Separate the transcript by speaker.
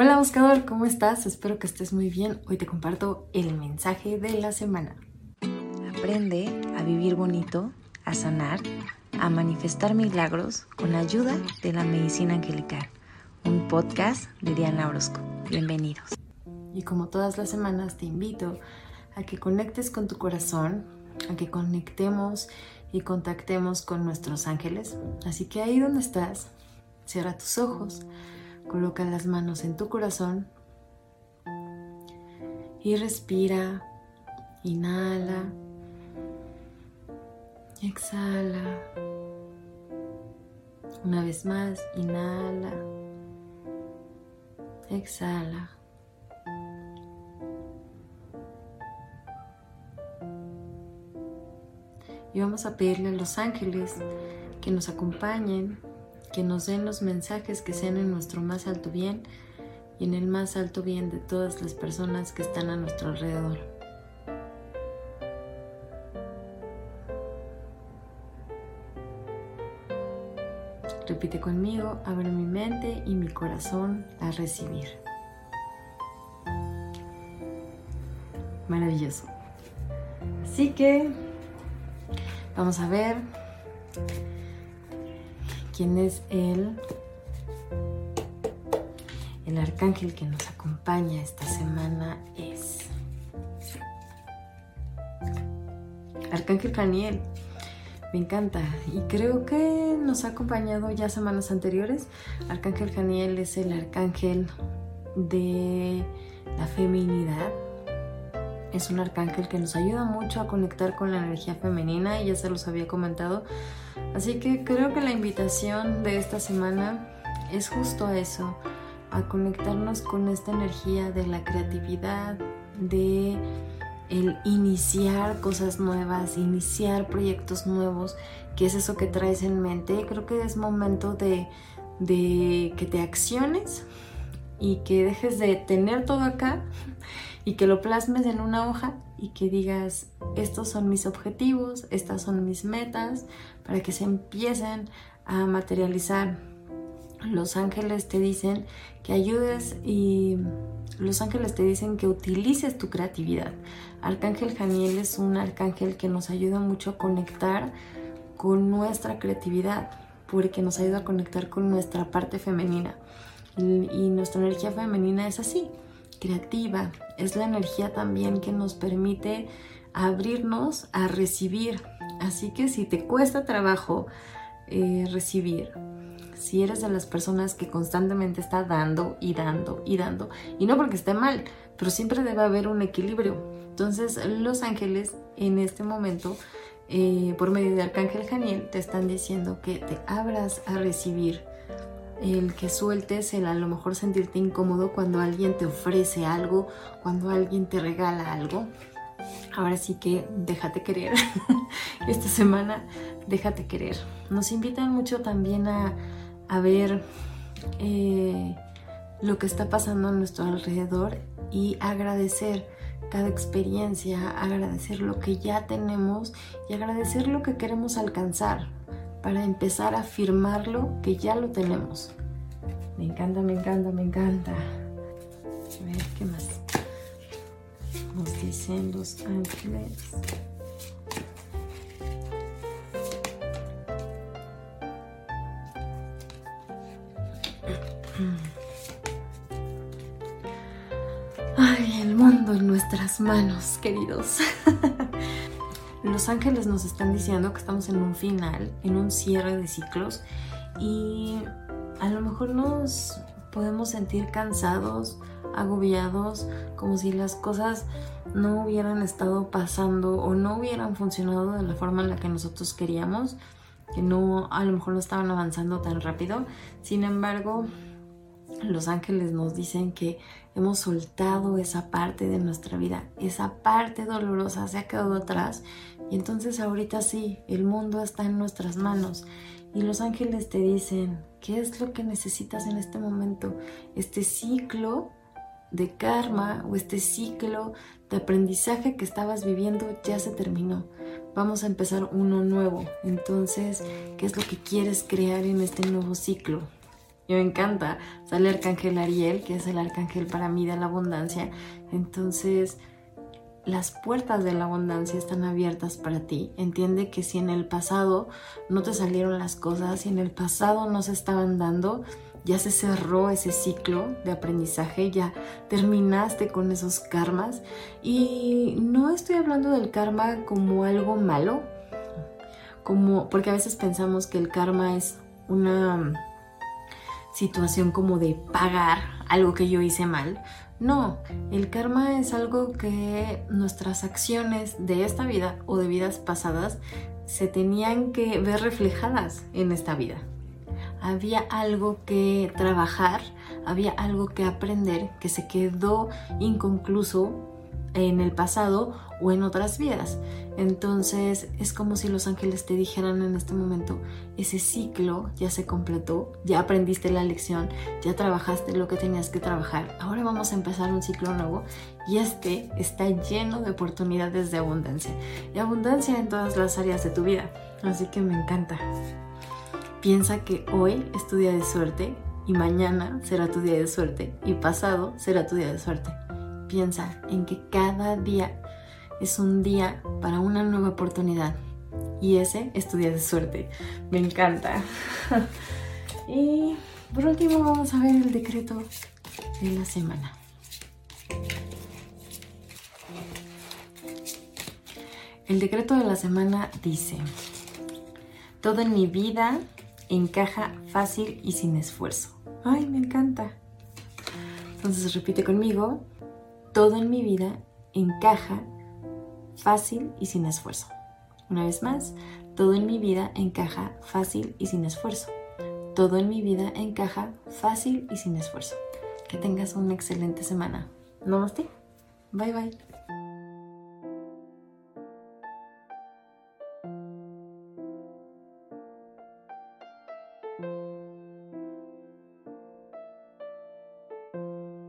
Speaker 1: Hola buscador, ¿cómo estás? Espero que estés muy bien. Hoy te comparto el mensaje de la semana.
Speaker 2: Aprende a vivir bonito, a sanar, a manifestar milagros con ayuda de la medicina angelical. Un podcast de Diana Orozco. Bienvenidos.
Speaker 1: Y como todas las semanas te invito a que conectes con tu corazón, a que conectemos y contactemos con nuestros ángeles. Así que ahí donde estás, cierra tus ojos Coloca las manos en tu corazón y respira. Inhala. Exhala. Una vez más, inhala. Exhala. Y vamos a pedirle a los ángeles que nos acompañen que nos den los mensajes que sean en nuestro más alto bien y en el más alto bien de todas las personas que están a nuestro alrededor. Repite conmigo, abre mi mente y mi corazón a recibir. Maravilloso. Así que vamos a ver quién es Él, el arcángel que nos acompaña esta semana es Arcángel Daniel. Me encanta y creo que nos ha acompañado ya semanas anteriores. Arcángel Janiel es el arcángel de la feminidad. Es un arcángel que nos ayuda mucho a conectar con la energía femenina y ya se los había comentado Así que creo que la invitación de esta semana es justo a eso, a conectarnos con esta energía de la creatividad, de el iniciar cosas nuevas, iniciar proyectos nuevos, que es eso que traes en mente. Creo que es momento de, de que te acciones y que dejes de tener todo acá y que lo plasmes en una hoja y que digas, estos son mis objetivos, estas son mis metas, para que se empiecen a materializar. Los ángeles te dicen que ayudes y los ángeles te dicen que utilices tu creatividad. Arcángel Janiel es un arcángel que nos ayuda mucho a conectar con nuestra creatividad, porque nos ayuda a conectar con nuestra parte femenina. Y, nuestra energía femenina es así, creativa. Es la energía también que nos permite abrirnos a recibir. Así que si te cuesta trabajo eh, recibir, si eres de las personas que constantemente está dando y dando y dando, y no porque esté mal, pero siempre debe haber un equilibrio. Entonces los ángeles en este momento, eh, por medio de Arcángel Janiel, te están diciendo que te abras a recibir el que sueltes el a lo mejor sentirte incómodo cuando alguien te ofrece algo, cuando alguien te regala algo. Ahora sí que déjate querer. Esta semana déjate querer. Nos invitan mucho también a, ver eh, lo que está pasando a nuestro alrededor y agradecer cada experiencia, agradecer lo que ya tenemos y agradecer lo que queremos alcanzar para empezar a afirmarlo que ya lo tenemos. Me encanta, me encanta, me encanta. A ver, ¿qué más? nos dicen los ángeles. Ay, el mundo en nuestras manos, queridos. Los ángeles nos están diciendo que estamos en un final, en un cierre de ciclos y a lo mejor nos podemos sentir cansados, agobiados, como si las cosas no hubieran estado pasando o no hubieran funcionado de la forma en la que nosotros queríamos, que no, a lo mejor no estaban avanzando tan rápido. Sin embargo, los ángeles nos dicen que hemos soltado esa parte de nuestra vida, esa parte dolorosa se ha quedado atrás y entonces ahorita sí, el mundo está en nuestras manos y los ángeles te dicen, ¿qué es lo que necesitas en este momento? Este ciclo de karma o este ciclo de aprendizaje que estabas viviendo ya se terminó. Vamos a empezar uno nuevo. Entonces, ¿qué es lo que quieres crear en este nuevo ciclo? Y me encanta. Sale Arcángel Ariel, que es el arcángel para mí de la abundancia. Entonces, las puertas de la abundancia están abiertas para ti. Entiende que si en el pasado no te salieron las cosas, si en el pasado no se estaban dando, ya se cerró ese ciclo de aprendizaje, ya terminaste con esos karmas. Y no estoy hablando del karma como algo malo, como porque a veces pensamos que el karma es una situación como de pagar algo que yo hice mal. No, el karma es algo que nuestras acciones de esta vida o de vidas pasadas se tenían que ver reflejadas en esta vida. Había algo que trabajar, había algo que aprender que se quedó inconcluso en el pasado o en otras vidas. Entonces es como si los ángeles te dijeran en este momento, ese ciclo ya se completó, ya aprendiste la lección, ya trabajaste lo que tenías que trabajar, ahora vamos a empezar un ciclo nuevo y este está lleno de oportunidades de abundancia y abundancia en todas las áreas de tu vida. Así que me encanta. Piensa que hoy es tu día de suerte y mañana será tu día de suerte y pasado será tu día de suerte. Piensa en que cada día es un día para una nueva oportunidad y ese es tu día de suerte. Me encanta. y por último vamos a ver el decreto de la semana. El decreto de la semana dice, todo en mi vida encaja fácil y sin esfuerzo. Ay, me encanta. Entonces repite conmigo, todo en mi vida encaja fácil y sin esfuerzo. Una vez más, todo en mi vida encaja fácil y sin esfuerzo. Todo en mi vida encaja fácil y sin esfuerzo. Que tengas una excelente semana. Namaste. Bye bye.